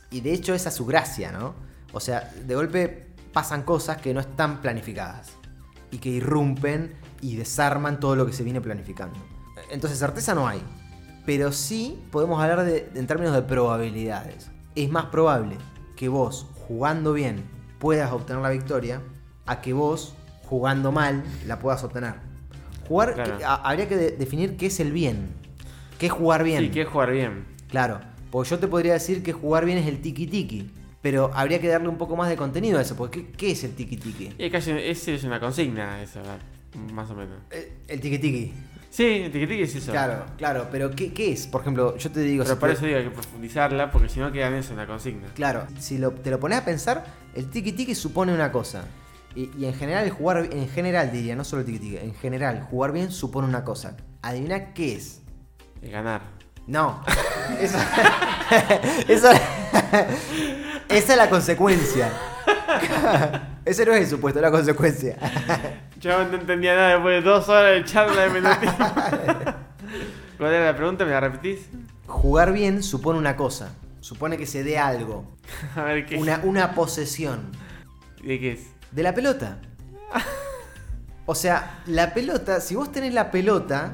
Y de hecho, es su gracia, ¿no? O sea, de golpe pasan cosas que no están planificadas. Y que irrumpen y desarman todo lo que se viene planificando. Entonces, certeza no hay. Pero sí podemos hablar de, en términos de probabilidades. Es más probable que vos, jugando bien, puedas obtener la victoria, a que vos, jugando mal, la puedas obtener. Jugar, Claro. que- a- habría que de- definir qué es el bien. ¿Qué es jugar bien? Sí, que es jugar bien. Claro, porque yo te podría decir que jugar bien es el tiki tiki. Pero habría que darle un poco más de contenido a eso, porque ¿qué, qué es el tiki tiki? Ese es una consigna, esa, más o menos. Eh, El tiki tiki. Sí, el tiquitiqui es eso. Claro, claro, pero ¿qué, qué es? Por ejemplo, yo te digo... Pero si te- eso digo que hay que profundizarla, porque si no queda en eso, en la consigna. Claro, si lo- te lo pones a pensar, el tiki tiki supone una cosa. Y, y en general, el jugar, en general diría, no solo el tiki en general, jugar bien supone una cosa. Adivina qué es. Eh, ganar. No. Eso, eso- esa es la consecuencia. Ese no es el supuesto, es la consecuencia. Yo no entendía nada después de dos horas de charla de menotismo. ¿Cuál era la pregunta? ¿Me la repetís? Jugar bien supone una cosa. Supone que se dé algo. A ver qué. Una, una posesión. ¿De qué es? De la pelota. O sea, la pelota, si vos tenés la pelota.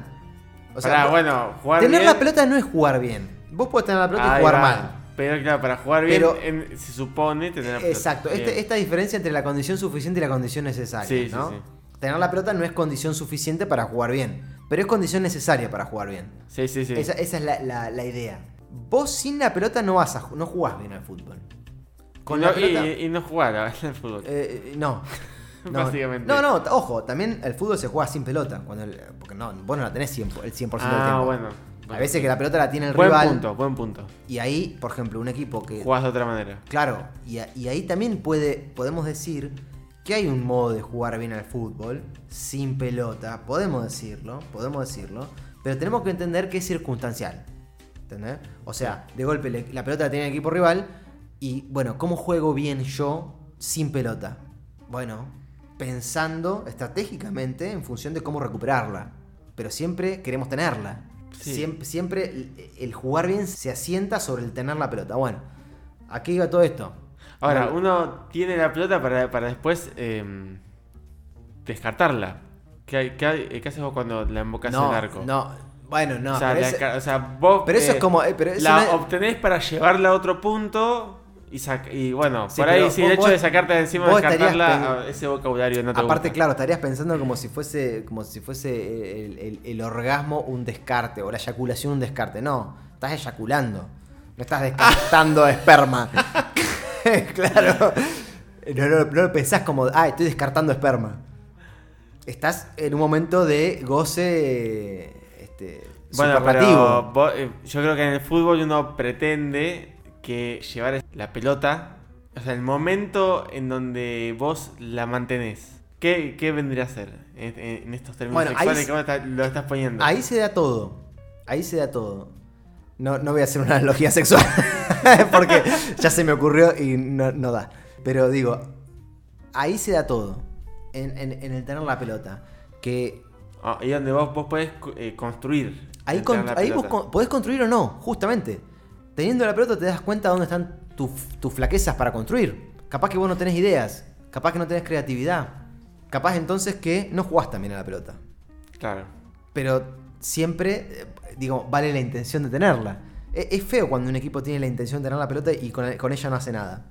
O sea, Pará, vos- bueno, jugar tener bien. la pelota no es jugar bien. Vos podés tener la pelota Ahí y jugar va. mal. Pero claro, para jugar bien Pero- en- se supone tener la pelota. Exacto, Bien. este- esta diferencia entre la condición suficiente y la condición necesaria. Sí, sí, ¿no? sí. Tener la pelota no es condición suficiente para jugar bien, pero es condición necesaria para jugar bien. Sí, sí, sí. Esa, esa es la, la- la idea. Vos sin la pelota no vas a ju- no jugás bien al fútbol. Con y, la no, pelota. y, y no jugar al fútbol. eh, no. No, Básicamente. No, no, ojo, también el fútbol se juega sin pelota. Cuando el- porque no, vos no la tenés 100 el 100% del ah, tiempo. bueno. A veces que la pelota la tiene el Buen rival. punto, buen punto. Y ahí, por ejemplo, un equipo que. Jugás de otra manera. Claro, y, a- y ahí también puede, podemos decir que hay un modo de jugar bien al fútbol sin pelota. Podemos decirlo, podemos decirlo. Pero tenemos que entender que es circunstancial. ¿Entendés? O sea, de golpe la pelota la tiene el equipo rival. Y bueno, ¿cómo juego bien yo sin pelota? Bueno, pensando estratégicamente en función de cómo recuperarla. Pero siempre queremos tenerla. Sí. Siempre, siempre el, jugar bien se asienta sobre el tener la pelota. Bueno, ¿a qué iba todo esto? Ahora, No, uno tiene la pelota para, para después eh, descartarla. ¿Qué, qué, qué haces vos cuando la embocas no, en el arco? no, bueno, no. o, sea, pero, la ese- o sea, vos. pero eso eh, es como. eh, pero eso la no es- obtenés para llevarla a otro punto y, bueno, Sí, por ahí sí, el hecho de sacarte de encima descartarla, estarías ah, ese vocabulario no te Aparte, gusta. claro, estarías pensando como si fuese, como si fuese el, el- el orgasmo un descarte o la eyaculación un descarte. No, estás eyaculando. No estás descartando esperma. claro. No, no- no lo pensás como, ah, estoy descartando esperma. Estás en un momento de goce este, Bueno, pero eh, yo creo que en el fútbol uno pretende que llevar la pelota, o sea, el momento en donde vos la mantenés, ¿qué, qué vendría a ser en, en estos términos Bueno, ahí sexuales que vos está- lo estás poniendo? Ahí se da todo. Ahí se da todo. No, no voy a hacer una analogía sexual. porque ya se me ocurrió y no, no da. Pero digo, ahí se da todo. En, en- en el tener la pelota. Que Ah, y donde vos, vos podés eh, construir. ahí, con- ahí vos con- podés construir o no, justamente. Teniendo la pelota te das cuenta dónde están tus, tus flaquezas para construir. Capaz que vos no tenés ideas. Capaz que no tenés creatividad. Capaz entonces que no jugás también a la pelota. Claro. Pero siempre, eh, digo, vale la intención de tenerla. E- Es feo cuando un equipo tiene la intención de tener la pelota y con, con ella no hace nada.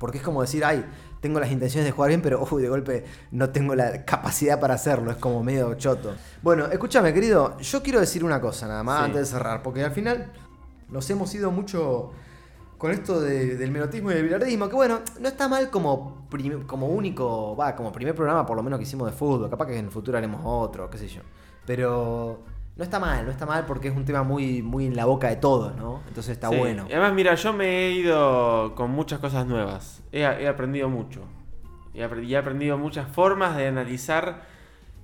Porque es como decir, ay, tengo las intenciones de jugar bien, pero uy, de golpe no tengo la capacidad para hacerlo. Es como medio choto. Bueno, escúchame, querido, yo quiero decir una cosa nada más Sí. antes de cerrar, porque al final nos hemos ido mucho con esto de- del menotismo y del bilardismo, que bueno, no está mal como, prim- como único, va, como primer programa por lo menos que hicimos de fútbol, capaz que en el futuro haremos otro, qué sé yo. Pero no está mal, no está mal porque es un tema muy, muy en la boca de todos, ¿no? Entonces está Sí. bueno. Y además, mira, yo me he ido con muchas cosas nuevas. He, he aprendido mucho. Y he aprendido muchas formas de analizar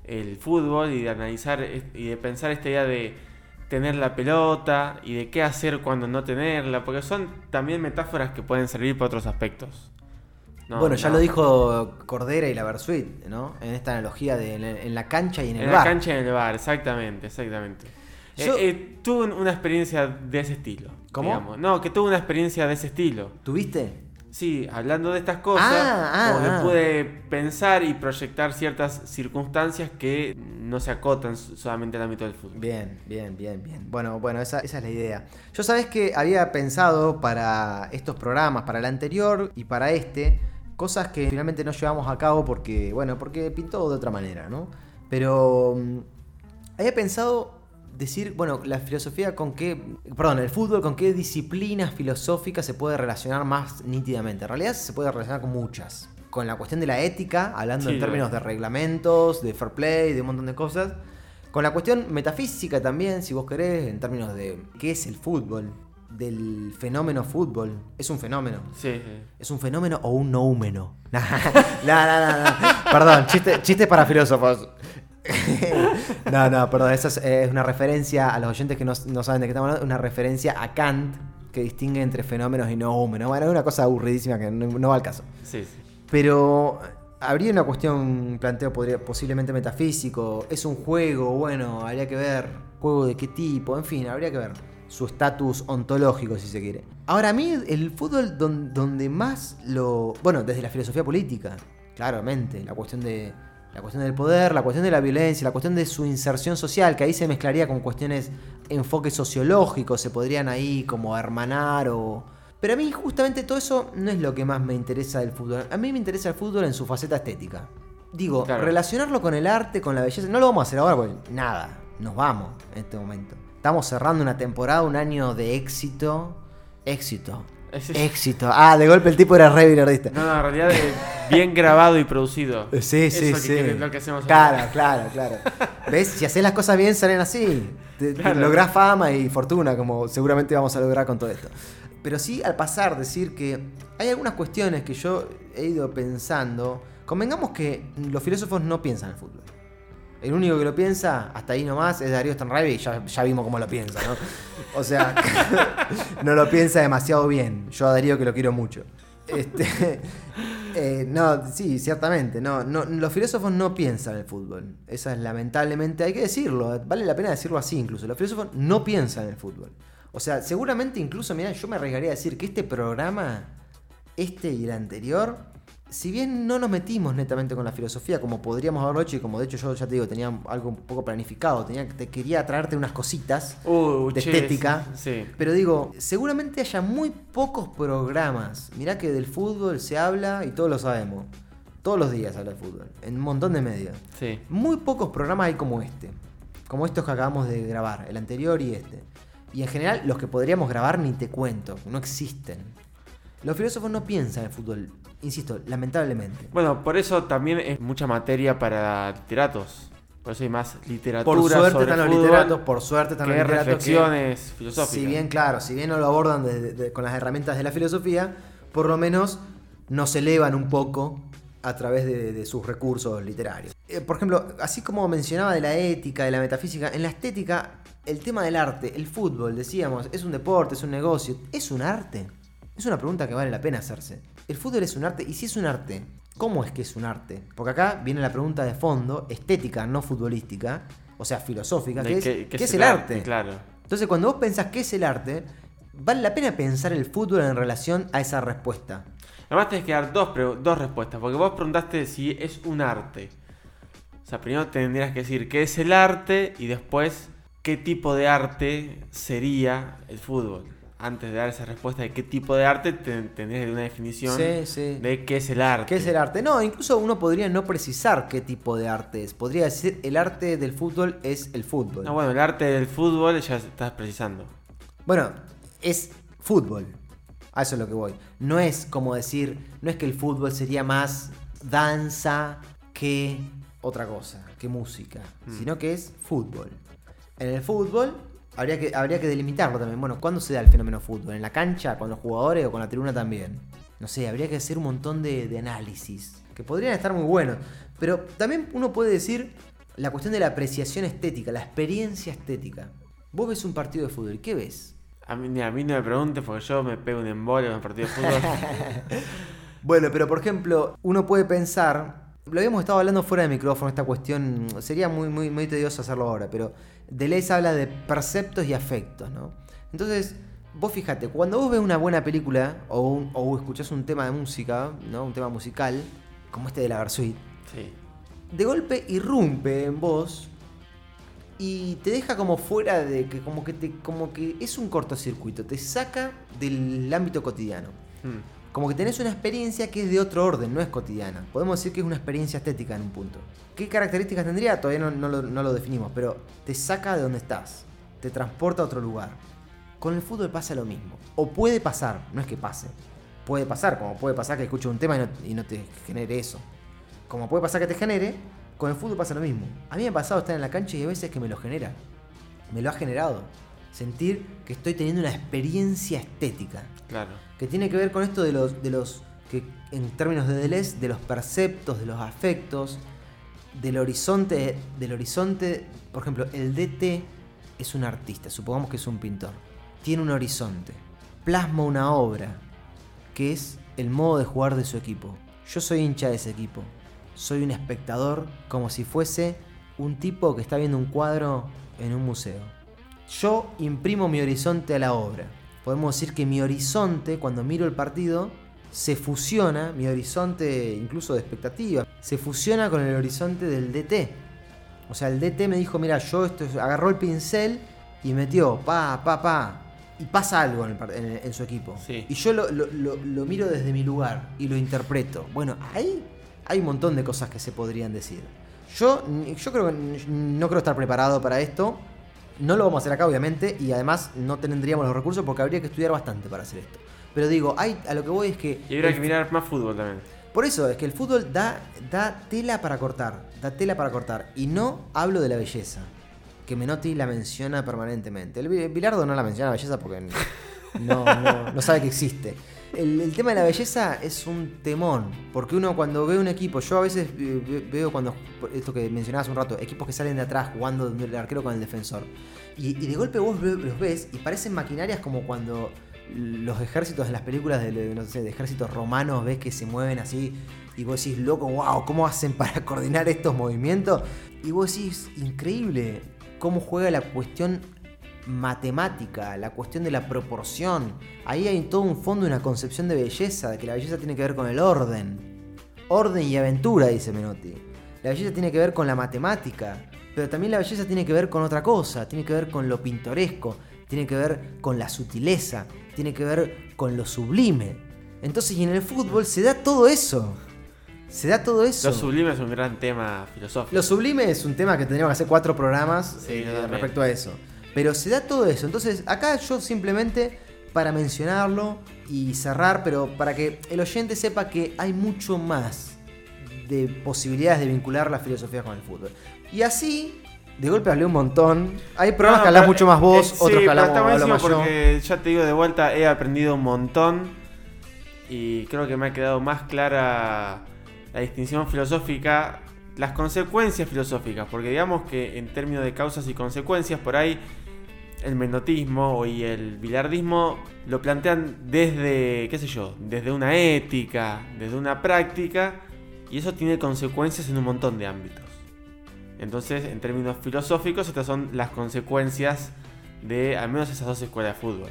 el fútbol y de analizar y de pensar esta idea de tener la pelota y de qué hacer cuando no tenerla, porque son también metáforas que pueden servir para otros aspectos. No, bueno, ya no. lo dijo Cordera y la Versuit, ¿no? En esta analogía de en, en la cancha y en el En bar. la cancha y en el bar, exactamente, exactamente. Yo- Eh, eh, tuve un- una experiencia de ese estilo. ¿Cómo? digamos. No, que tuve una experiencia de ese estilo. ¿Tuviste? Sí, hablando de estas cosas, Ah, ah, ah. pude pensar y proyectar ciertas circunstancias que no se acotan so- solamente al ámbito del fútbol. Bien, bien, bien, bien. Bueno, bueno, esa, esa es la idea. Yo sabes que había pensado para estos programas, para el anterior y para este, cosas que finalmente no llevamos a cabo porque, bueno, porque pintó de otra manera, ¿no? Pero mm, había pensado decir, bueno, la filosofía con qué, perdón, el fútbol con qué disciplinas filosóficas se puede relacionar más nítidamente. En realidad se puede relacionar con muchas. Con la cuestión de la ética, hablando Sí, en términos de reglamentos, de fair play, de un montón de cosas. Con la cuestión metafísica también, si vos querés, en términos de qué es el fútbol, del fenómeno fútbol. Es un fenómeno. Sí, sí. ¿Es un fenómeno o un noúmeno? No, no, no, no. Perdón, chiste, chiste para filósofos. no, no, perdón, esa es, es una referencia a los oyentes que no, no saben de qué estamos hablando, una referencia a Kant que distingue entre fenómenos y noúmenos. Bueno, es una cosa aburridísima que no, no va al caso. Sí, sí. Pero habría una cuestión, planteo podría, posiblemente metafísico. Es un juego, bueno, habría que ver juego de qué tipo, en fin, habría que ver su estatus ontológico, si se quiere. Ahora, a mí el fútbol don- donde más lo... Bueno, desde la filosofía política, claramente, la cuestión de... La cuestión del poder, la cuestión de la violencia, la cuestión de su inserción social, que ahí se mezclaría con cuestiones, enfoques sociológicos, se podrían ahí como hermanar o... Pero a mí justamente todo eso no es lo que más me interesa del fútbol. A mí me interesa el fútbol en su faceta estética. Digo, Claro. relacionarlo con el arte, con la belleza, no lo vamos a hacer ahora porque nada, nos vamos en este momento. Estamos cerrando una temporada, un año de éxito. Éxito. Éxito. Ah, de golpe el tipo era re billardista. No, no, en realidad es bien grabado y producido. Sí, Eso sí, que sí. quiere- lo que hacemos claro, ahora. claro, claro. ¿Ves? Si haces las cosas bien, salen así. Claro. lográs fama y fortuna, como seguramente vamos a lograr con todo esto. Pero sí, al pasar, decir que hay algunas cuestiones que yo he ido pensando. Convengamos que los filósofos no piensan el fútbol. El único que lo piensa, hasta ahí nomás, es Darío Stanraive y ya, ya vimos cómo lo piensa, ¿no? O sea, no lo piensa demasiado bien. Yo a que lo quiero mucho. Este, eh, no, sí, ciertamente. No, los filósofos no piensan el fútbol. Esa es lamentablemente, hay que decirlo. Vale la pena decirlo así incluso. Los filósofos no piensan en el fútbol. O sea, seguramente incluso, mira, yo me arriesgaría a decir que este programa, este y el anterior, si bien no nos metimos netamente con la filosofía como podríamos haberlo hecho y como de hecho yo ya te digo, tenía algo un poco planificado, tenía, te quería traerte unas cositas Uh, de che, estética. Sí. Pero digo, seguramente haya muy pocos programas. Mirá que del fútbol se habla y todos lo sabemos. Todos los días se habla de fútbol. En un montón de medios. Sí. Muy pocos programas hay como este. Como estos que acabamos de grabar. El anterior y este. Y en general los que podríamos grabar ni te cuento. No existen. Los filósofos no piensan en el fútbol. Insisto, lamentablemente. Bueno, por eso también es mucha materia para literatos. Por eso hay más literatura Por suerte sobre están los fútbol literatos, por suerte están que los literatos. que- reflexiones filosóficas. Si bien, claro, si bien no lo abordan de- de- con las herramientas de la filosofía, por lo menos nos elevan un poco a través de, de sus recursos literarios. Eh, por ejemplo, así como mencionaba de la ética, de la metafísica, en la estética, el tema del arte, el fútbol, decíamos, es un deporte, es un negocio, ¿es un arte? Es una pregunta que vale la pena hacerse. ¿El fútbol es un arte? Y si es un arte, ¿cómo es que es un arte? Porque acá viene la pregunta de fondo, estética, no futbolística, o sea, filosófica, De que es, qué- ¿qué qué es el arte? Claro. Entonces, cuando vos pensás qué es el arte, vale la pena pensar el fútbol en relación a esa respuesta. Además tenés que dar dos, dos respuestas, porque vos preguntaste si es un arte. O sea, primero tendrías que decir qué es el arte y después qué tipo de arte sería el fútbol. Antes de dar esa respuesta de qué tipo de arte, te- tendrías una definición Sí, sí. de qué es el arte. ¿Qué es el arte? No, incluso uno podría no precisar qué tipo de arte es. Podría decir el arte del fútbol es el fútbol. No, bueno, el arte del fútbol ya estás precisando. Bueno, es fútbol. A eso es lo que voy. No es como decir, no es que el fútbol sería más danza que otra cosa, que música, Mm. sino que es fútbol. En el fútbol habría que, habría que delimitarlo también. Bueno, ¿cuándo se da el fenómeno fútbol? ¿En la cancha, con los jugadores o con la tribuna también? No sé, habría que hacer un montón de, de análisis, que podrían estar muy buenos. Pero también uno puede decir la cuestión de la apreciación estética, la experiencia estética. Vos ves un partido de fútbol, ¿qué ves? A mí, a mí no me preguntes porque yo me pego un embole en un partido de fútbol. Bueno, pero por ejemplo, uno puede pensar, lo habíamos estado hablando fuera de micrófono, esta cuestión, sería muy, muy, muy tedioso hacerlo ahora, pero Deleuze habla de perceptos y afectos, ¿no? Entonces, vos fíjate, cuando vos ves una buena película o, un- o escuchás un tema de música, ¿no? Un tema musical, como este de la Versuit, sí. de golpe irrumpe en vos y te deja como fuera de que como que te como que es un cortocircuito, te saca del ámbito cotidiano. Hmm. Como que tenés una experiencia que es de otro orden, no es cotidiana. Podemos decir que es una experiencia estética en un punto. ¿Qué características tendría? Todavía no, lo, definimos, pero te saca de donde estás, te transporta a otro lugar. Con el fútbol pasa lo mismo. O puede pasar, no es que pase. Puede pasar, como puede pasar que escuches un tema y y no te genere eso. Como puede pasar que te genere, con el fútbol pasa lo mismo. A mí me ha pasado estar en la cancha y hay veces que me lo genera. Me lo ha generado. Sentir que estoy teniendo una experiencia estética. Claro. Que tiene que ver con esto de los, de los que en términos de Deleuze, de los perceptos, de los afectos, del horizonte, del horizonte, por ejemplo, el DT es un artista, supongamos que es un pintor, tiene un horizonte, plasma una obra, que es el modo de jugar de su equipo. Yo soy hincha de ese equipo, soy un espectador como si fuese un tipo que está viendo un cuadro en un museo. Yo imprimo mi horizonte a la obra. Podemos decir que mi horizonte, cuando miro el partido, se fusiona, mi horizonte incluso de expectativa, se fusiona con el horizonte del DT. O sea, el DT me dijo, mira, yo esto, agarró el pincel y metió, pa, pa, pa, y pasa algo en, el par- en- en su equipo. Sí. Y yo lo, lo- lo- lo miro desde mi lugar y lo interpreto. Bueno, ahí hay un montón de cosas que se podrían decir. Yo, yo creo que no creo estar preparado para esto. No lo vamos a hacer acá, obviamente, y además no tendríamos los recursos porque habría que estudiar bastante para hacer esto. Pero digo, hay, a lo que voy es que. Y habría que mirar más fútbol también. por eso es que el fútbol da, da tela para cortar, da tela para cortar. Y no hablo de la belleza, que Menotti la menciona permanentemente. El Bi- Bilardo no la menciona la belleza porque no, no- no sabe que existe. El, tema de la belleza es un temón, porque uno cuando ve un equipo, yo a veces eh, ve- veo cuando, esto que mencionabas un rato, equipos que salen de atrás jugando el arquero con el defensor, y, de golpe vos los ves y parecen maquinarias como cuando los ejércitos en las películas de, de, de ejércitos romanos ves que se mueven así y vos decís, loco, wow, ¿cómo hacen para coordinar estos movimientos? Y vos decís, increíble cómo juega la cuestión matemática, la cuestión de la proporción. Ahí hay todo un fondo, una concepción de belleza, de que la belleza tiene que ver con el orden. Orden y aventura, dice Menotti. La belleza tiene que ver con la matemática, pero también la belleza tiene que ver con otra cosa, tiene que ver con lo pintoresco, tiene que ver con la sutileza, tiene que ver con lo sublime. Entonces, y en el fútbol se da todo eso. Se da todo eso. Lo sublime es un gran tema filosófico. Lo sublime es un tema que tendríamos que hacer cuatro programas Sí, eh, respecto a eso. Pero se da todo eso. Entonces, acá yo simplemente para mencionarlo y cerrar, pero para que el oyente sepa que hay mucho más de posibilidades de vincular la filosofía con el fútbol. Y así, de golpe hablé un montón. Hay programas No, que pero, mucho más vos, eh, otros sí, que hablamos más yo. porque ya te digo de vuelta, he aprendido un montón y creo que me ha quedado más clara la distinción filosófica, las consecuencias filosóficas, porque digamos que en términos de causas y consecuencias, por ahí el menotismo y el bilardismo lo plantean desde, qué sé yo, desde una ética, desde una práctica, y eso tiene consecuencias en un montón de ámbitos. Entonces, en términos filosóficos, estas son las consecuencias de al menos esas dos escuelas de fútbol.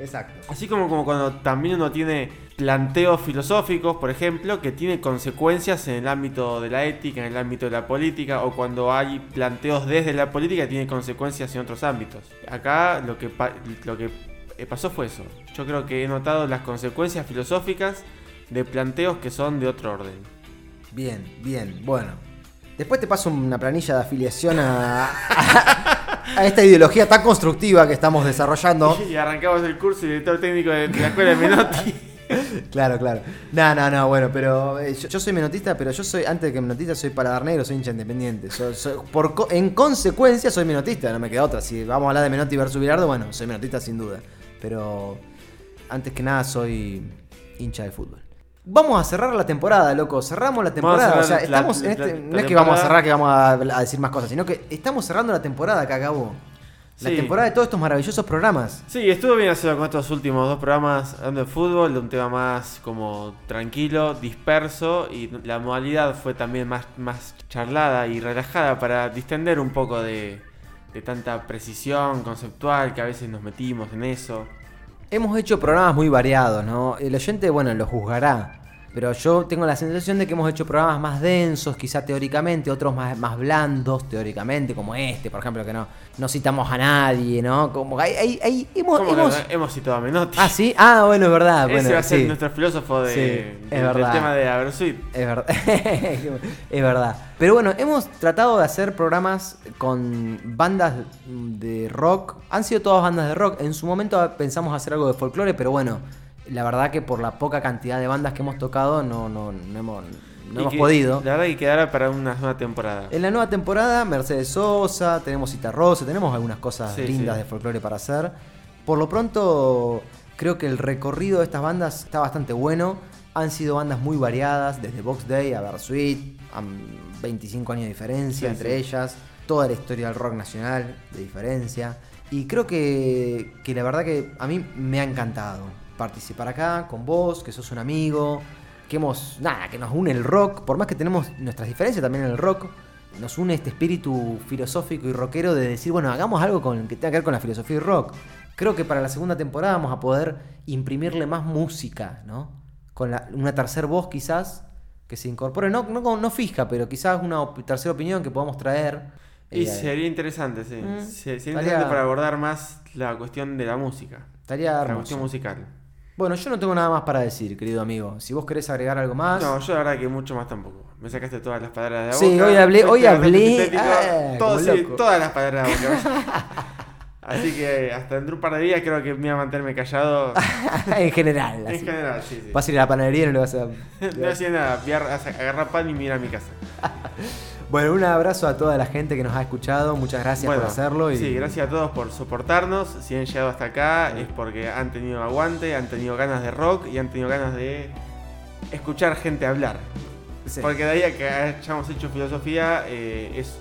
Exacto. Así como, como cuando también uno tiene planteos filosóficos, por ejemplo, que tiene consecuencias en el ámbito de la ética, en el ámbito de la política, o cuando hay planteos desde la política que tiene consecuencias en otros ámbitos. Acá lo que, lo que pasó fue eso. Yo creo que he notado las consecuencias filosóficas de planteos que son de otro orden. Bien, bien, bueno. Después te paso una planilla de afiliación a, a- a esta ideología tan constructiva que estamos desarrollando. Y arrancamos el curso de director técnico de la escuela de Menotti. Claro, claro. No, no, no, bueno, pero eh, yo, yo soy menotista, pero yo soy, antes de que menotista, soy paladar negro, soy hincha independiente. Por, co- en consecuencia, soy menotista, no me queda otra. Si vamos a hablar de Menotti versus Bilardo, bueno, soy menotista sin duda. Pero antes que nada, soy hincha del fútbol. Vamos a cerrar la temporada, loco. Cerramos la temporada. O sea, la- estamos en este. la- no es que vamos a cerrar, que vamos a, a decir más cosas, sino que estamos cerrando la temporada que acabó. La Sí. temporada de todos estos maravillosos programas. Sí, estuvo bien hacerlo con estos últimos dos programas hablando de fútbol, de un tema más como tranquilo, disperso y la modalidad fue también más, más charlada y relajada para distender un poco de, de tanta precisión conceptual que a veces nos metimos en eso. Hemos hecho programas muy variados, ¿no? El oyente, bueno, lo juzgará. Pero yo tengo la sensación de que hemos hecho programas más densos, quizá teóricamente, otros más, más blandos teóricamente, como este, por ejemplo, que no, no citamos a nadie, ¿no? Como hay, hay- hay- hemos, ¿Cómo que hemos- hemos citado a Menotti? Ah, sí, ah, bueno, es verdad. Ese bueno, va a ser sí. nuestro filósofo de, Sí, de- es del verdad. tema de Abersuit. Es verdad. es verdad. Pero bueno, hemos tratado de hacer programas con bandas de rock. Han sido todas bandas de rock. En su momento pensamos hacer algo de folclore, pero bueno, la verdad que por la poca cantidad de bandas que hemos tocado no, no, no hemos, no Y hemos que, podido. La verdad que quedará para una nueva temporada. En la nueva temporada, Mercedes Sosa, tenemos Cita Rosa, tenemos algunas cosas Sí, lindas sí. de folclore para hacer. Por lo pronto, creo que el recorrido de estas bandas está bastante bueno. Han sido bandas muy variadas, desde Box Day a Bersuit, a 25 años de diferencia Sí, entre ellas, toda la historia del rock nacional de diferencia. Y creo que, que la verdad que a mí me ha encantado participar acá con vos, que sos un amigo, que hemos, nada, que nos une el rock, por más que tenemos nuestras diferencias también en el rock, nos une este espíritu filosófico y rockero de decir, bueno, hagamos algo con, que tenga que ver con la filosofía y rock. Creo que para la segunda temporada vamos a poder imprimirle más música, ¿no? Con la- una tercera voz quizás que se incorpore, no, no, no fija, pero quizás una op- tercera opinión que podamos traer. Y Eh, sería interesante, sí. Mm. Se- Sería interesante para abordar más la cuestión de la música. Estaría La cuestión musical. Bueno, yo no tengo nada más para decir, querido amigo. Si vos querés agregar algo más. No, yo la verdad que mucho más tampoco. Me sacaste todas las palabras de la Sí, boca. hoy hablé- hoy hablé, ah, Todo, sí, todas las palabras de la boca. Así que hasta dentro de un par de días creo que me voy a mantenerme callado. en general. en general, sí, sí. Vas a ir a la panadería y no le vas a. No hacía nada, voy a agarrar pan y me ir a mi casa. Bueno, un abrazo a toda la gente que nos ha escuchado. Muchas gracias Bueno, por hacerlo. Y... Sí, gracias a todos por soportarnos. Si han llegado hasta acá es porque han tenido aguante, han tenido ganas de rock y han tenido ganas de escuchar gente hablar. Sí. Porque de ahí a que hayamos hecho filosofía, eh, es,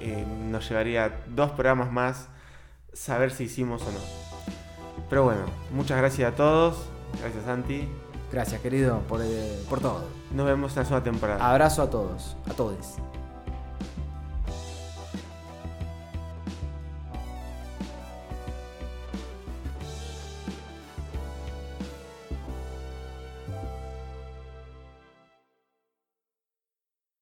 eh, nos llevaría dos programas más saber si hicimos o no. Pero bueno, muchas gracias a todos. Gracias, Santi. Gracias, querido, por, eh, por todo. Nos vemos en la segunda temporada. Abrazo a todos, a todos.